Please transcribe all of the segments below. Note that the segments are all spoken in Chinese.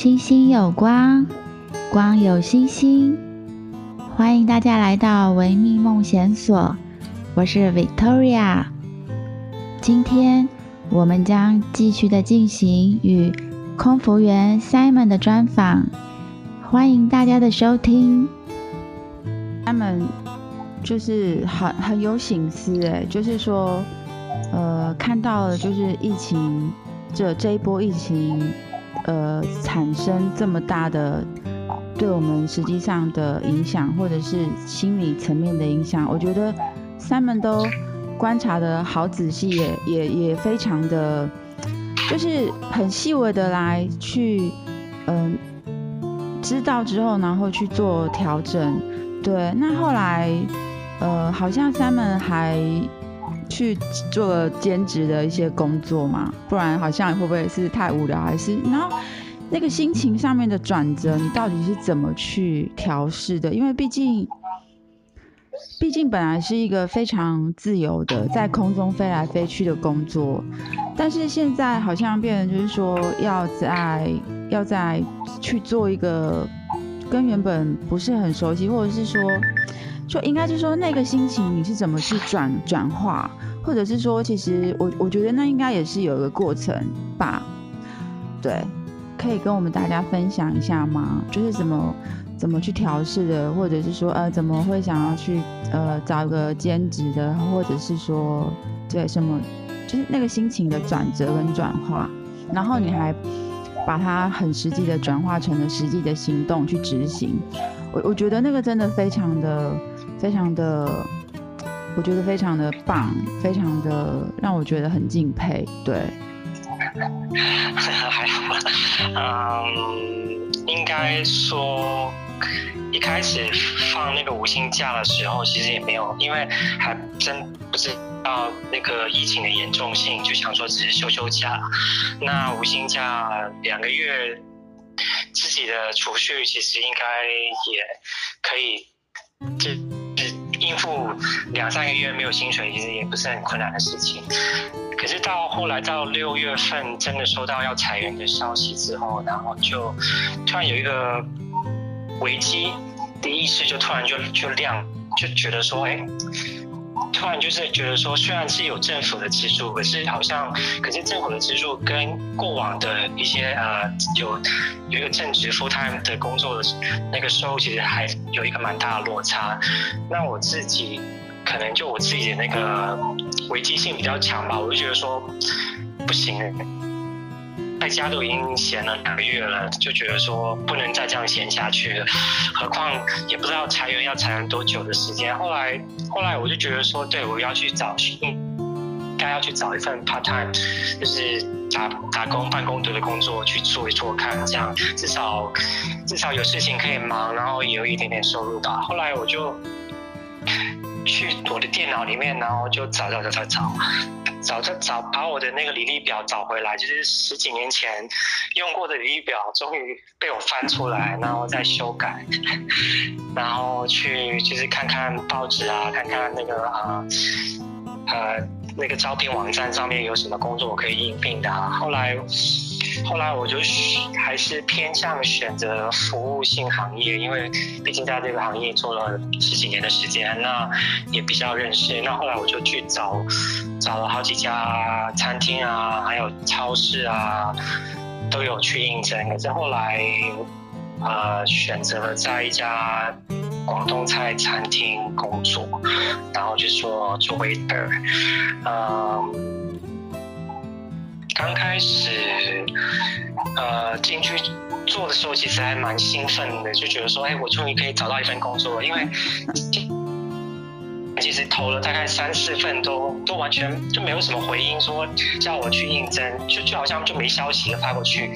星星有光，光有星星。欢迎大家来到维密梦想所，我是 Victoria。今天我们将继续的进行与空服员 Simon 的专访，欢迎大家的收听。Simon 就是很很有心思哎，就是说，呃，看到了就是疫情这这一波疫情。呃，产生这么大的对我们实际上的影响，或者是心理层面的影响，我觉得 Simon 都观察得好仔细，也也也非常的，就是很细微的来去，嗯、知道之后，然后去做调整。对，那后来，呃，好像 Simon 还。去做兼职的一些工作嘛，不然好像会不会是太无聊，还是然后那个心情上面的转折，你到底是怎么去调试的？因为毕竟，毕竟本来是一个非常自由的在空中飞来飞去的工作，但是现在好像变成就是说要在要在去做一个跟原本不是很熟悉，或者是说。就应该是说那个心情你是怎么去转转化，或者是说其实我我觉得那应该也是有一个过程吧，对，可以跟我们大家分享一下吗？就是怎么怎么去调试的，或者是说呃怎么会想要去呃找个兼职的，或者是说对什么，就是那个心情的转折跟转化，然后你还把它很实际的转化成了实际的行动去执行，我我觉得那个真的非常的。非常的，我觉得非常的棒，非常的让我觉得很敬佩。对，还好吧，嗯，应该说一开始放那个无薪假的时候，其实也没有，因为还真不知道那个疫情的严重性，就想说只是休休假。那无薪假两个月，自己的储蓄其实应该也可以，这。应付两三个月没有薪水，其实也不是很困难的事情。可是到后来到六月份，真的收到要裁员的消息之后，然后就突然有一个危机的意识，就突然就就亮，就觉得说，哎。突然就是觉得说，虽然是有政府的资助，可是好像，可是政府的资助跟过往的一些呃，有有一个正职 full time 的工作的那个收入，其实还有一个蛮大的落差。那我自己可能就我自己的那个危机性比较强吧，我就觉得说不行。在家都已经闲了两个月了，就觉得说不能再这样闲下去了，何况也不知道裁员要裁员多久的时间。后来，后来我就觉得说，对，我要去找，应该要去找一份 part time，就是打打工办公室的工作去做一做看，这样至少至少有事情可以忙，然后也有一点点收入吧。后来我就去我的电脑里面，然后就找找找找找。找找找，把我的那个履历表找回来，就是十几年前用过的履历表，终于被我翻出来，然后再修改，然后去就是看看报纸啊，看看那个啊呃，那个招聘网站上面有什么工作我可以应聘的啊。后来后来我就还是偏向选择服务性行业，因为毕竟在这个行业做了十几年的时间，那也比较认识。那后来我就去找。找了好几家餐厅啊，还有超市啊，都有去应征。可是后来，呃，选择了在一家广东菜餐厅工作，然后就说做 waiter。嗯，刚开始，呃，进去做的时候，其实还蛮兴奋的，就觉得说，哎，我终于可以找到一份工作了，因为。其实投了大概三四份都，都完全就没有什么回音，说叫我去应征，就就好像就没消息的发过去。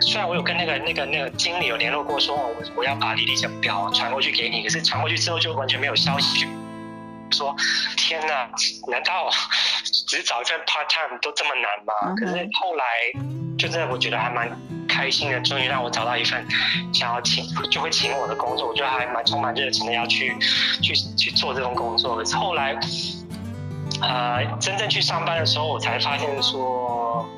虽然我有跟那个那个那个经理有联络过，说我我要把履历表传过去给你，可是传过去之后就完全没有消息。说天哪，难道只找一份 part time 都这么难吗？可是后来就真的我觉得还蛮开心的，终于让我找到一份想要请就会请我的工作，我觉得还蛮充满热情的要去去去做这种工作。可是后来呃真正去上班的时候，我才发现说，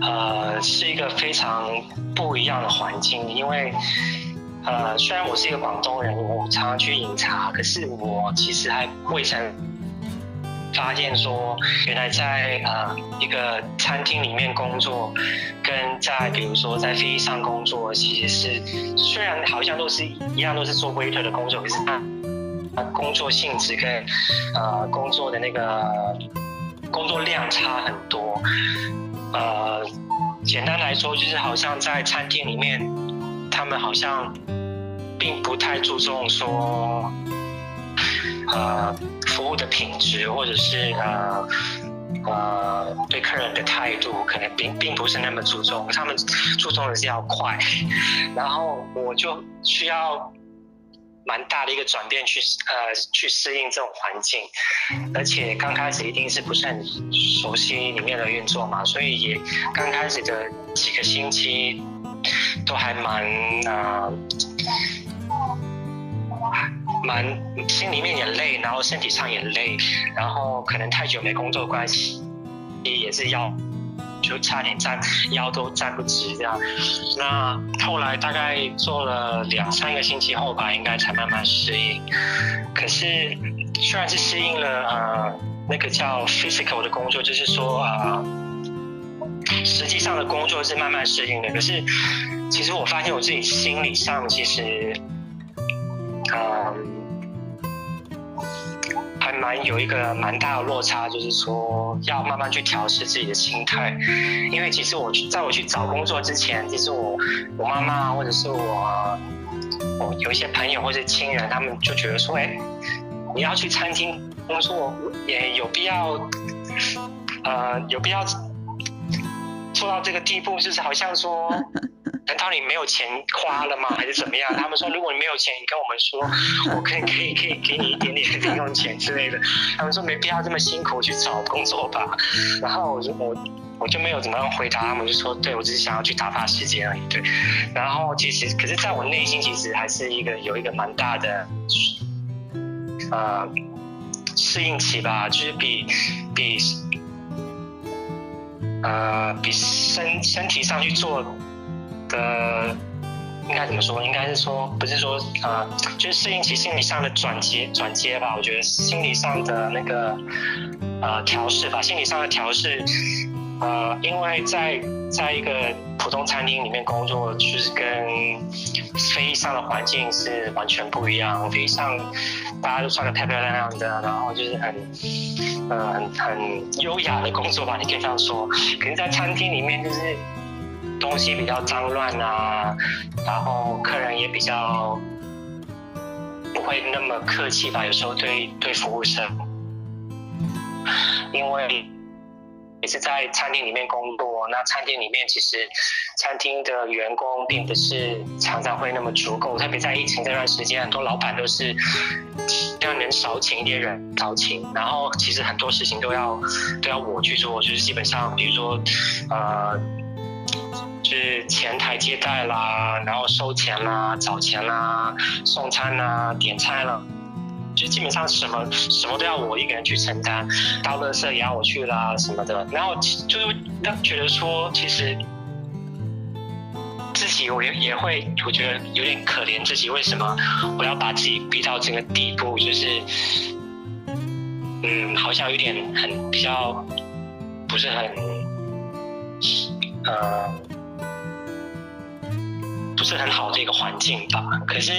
呃，是一个非常不一样的环境，因为呃，虽然我是一个广东人，我常常去饮茶，可是我其实还未曾发现说，原来在呃一个餐厅里面工作，跟在比如说在飞机上工作，其实是虽然好像都是一样，都是做 waiter 的工作，可是它工作性质跟呃工作的那个工作量差很多。呃，简单来说，就是好像在餐厅里面，他们好像并不太注重说，呃，服务的品质，或者是呃呃对客人的态度，可能并并不是那么注重。他们注重的是要快，然后我就需要。蛮大的一个转变去，呃去适应这种环境，而且刚开始一定是不是很熟悉里面的运作嘛，所以也刚开始的几个星期都还蛮呃蛮心里面也累，然后身体上也累，然后可能太久没工作关系，也也是要。就差点站腰都站不直这样，那后来大概做了两三个星期后吧，应该才慢慢适应。可是虽然是适应了呃那个叫 physical 的工作，就是说呃实际上的工作是慢慢适应的。可是其实我发现我自己心理上其实呃。还蛮有一个蛮大的落差，就是说要慢慢去调试自己的心态，因为其实我在我去找工作之前，其实我我妈妈或者是我我有一些朋友或者亲人，他们就觉得说，哎，你要去餐厅工作，也有必要，呃，有必要做到这个地步，就是好像说。难道你没有钱花了吗？还是怎么样？他们说，如果你没有钱，你跟我们说，我可以可以可以给你一点点零用钱之类的。他们说没必要这么辛苦去找工作吧。然后我就我我就没有怎么样回答他们，就说对，我只是想要去打发时间而已。对。然后其实，可是在我内心其实还是一个有一个蛮大的呃适应期吧，就是比比呃比身身体上去做。的，应该怎么说？应该是说，不是说，呃，就是适应其心理上的转接转接吧。我觉得心理上的那个呃调试吧，心理上的调试，呃，因为在在一个普通餐厅里面工作，就是跟飞机上的环境是完全不一样。飞机上大家都穿的漂漂亮亮的，然后就是很呃很很优雅的工作吧，你可以这样说。可是，在餐厅里面就是。东西比较脏乱啊，然后客人也比较不会那么客气吧，有时候对对服务生，因为也是在餐厅里面工作，那餐厅里面其实餐厅的员工并不是常常会那么足够，特别在疫情这段时间，很多老板都是让人少请一点人少请，然后其实很多事情都要都要我去做，就是基本上比如说呃。就是前台接待啦，然后收钱啦、找钱啦、送餐啦、点菜啦，就基本上什么什么都要我一个人去承担，倒垃圾也要我去啦什么的。然后就是让觉得说，其实自己我也也会，我觉得有点可怜自己，为什么我要把自己逼到这个地步？就是嗯，好像有点很比较不是很呃。不是很好的一个环境吧？可是，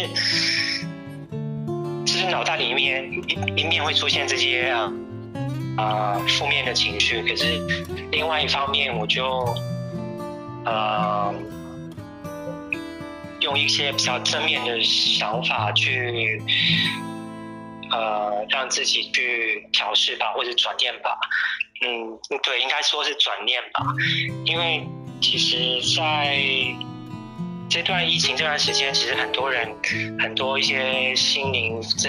脑袋里面一一面会出现这些啊啊负面的情绪，可是另外一方面，我就呃用一些比较正面的想法去呃让自己去调试吧，或者转念吧。嗯，对，应该说是转念吧，因为其实，在这段疫情这段时间，其实很多人，很多一些心灵这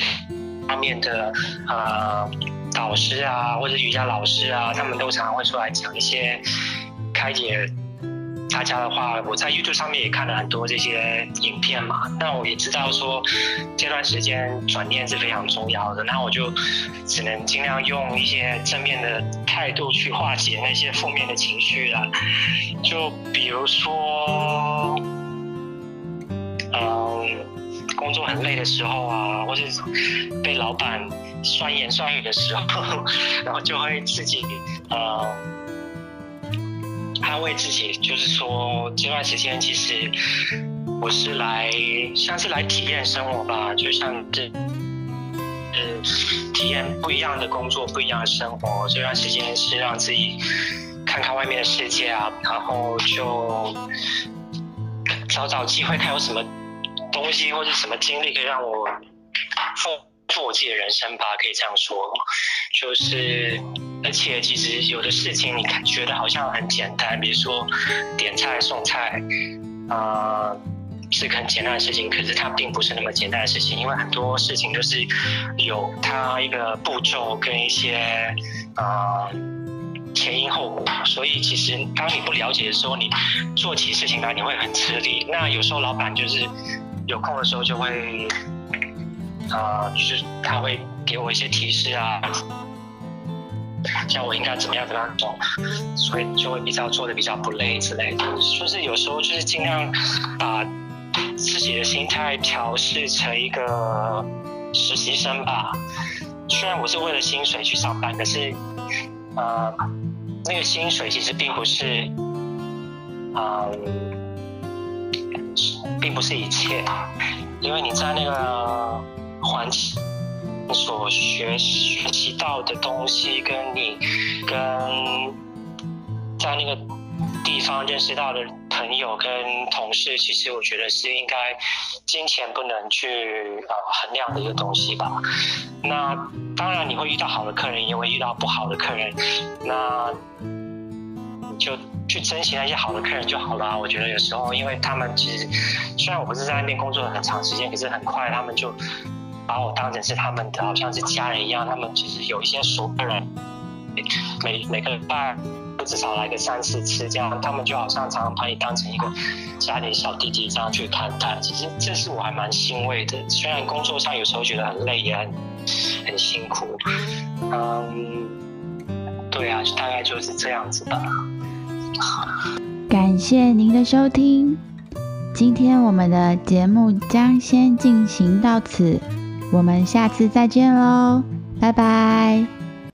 方面的呃导师啊，或者瑜伽老师啊，他们都常常会出来讲一些开解大家的话，我在 YouTube 上面也看了很多这些影片嘛。那我也知道说这段时间转念是非常重要的，那我就只能尽量用一些正面的态度去化解那些负面的情绪了。就比如说，作很累的时候啊，或是被老板酸言酸语的时候，然后就会自己呃。安慰自己，就是说这段时间其实我是来像是来体验生活吧，就像这呃体验不一样的工作，不一样的生活。这段时间是让自己看看外面的世界啊，然后就找找机会，看有什么东西或者什么经历可以让我丰富我自己的人生吧，可以这样说，就是。而且其实有的事情你看觉得好像很简单，比如说点菜送菜，啊、呃，是很简单的事情，可是它并不是那么简单的事情，因为很多事情都是有它一个步骤跟一些啊、呃、前因后果，所以其实当你不了解的时候，你做起事情来你会很吃力。那有时候老板就是有空的时候就会、呃，就是他会给我一些提示啊。像我应该怎么样怎么样做，所以就会比较做的比较不累之类的。就是有时候就是尽量把自己的心态调试成一个实习生吧。虽然我是为了薪水去上班，可是呃，那个薪水其实并不是，嗯、呃，并不是一切，因为你在那个环境。所学学习到的东西，跟你跟在那个地方认识到的朋友跟同事，其实我觉得是应该金钱不能去呃衡量的一个东西吧。那当然你会遇到好的客人，也会遇到不好的客人，那就去珍惜那些好的客人就好了。我觉得有时候，因为他们其实虽然我不是在那边工作很长时间，可是很快他们就。把我当成是他们的，好像是家人一样。他们其实有一些熟客人，每每个礼拜都至少来个三四次这样。他们就好像常常把你当成一个家里小弟弟这样去看待。其实这是我还蛮欣慰的。虽然工作上有时候觉得很累，也很很辛苦。嗯，对啊，大概就是这样子吧。感谢您的收听，今天我们的节目将先进行到此。我们下次再见喽，拜拜。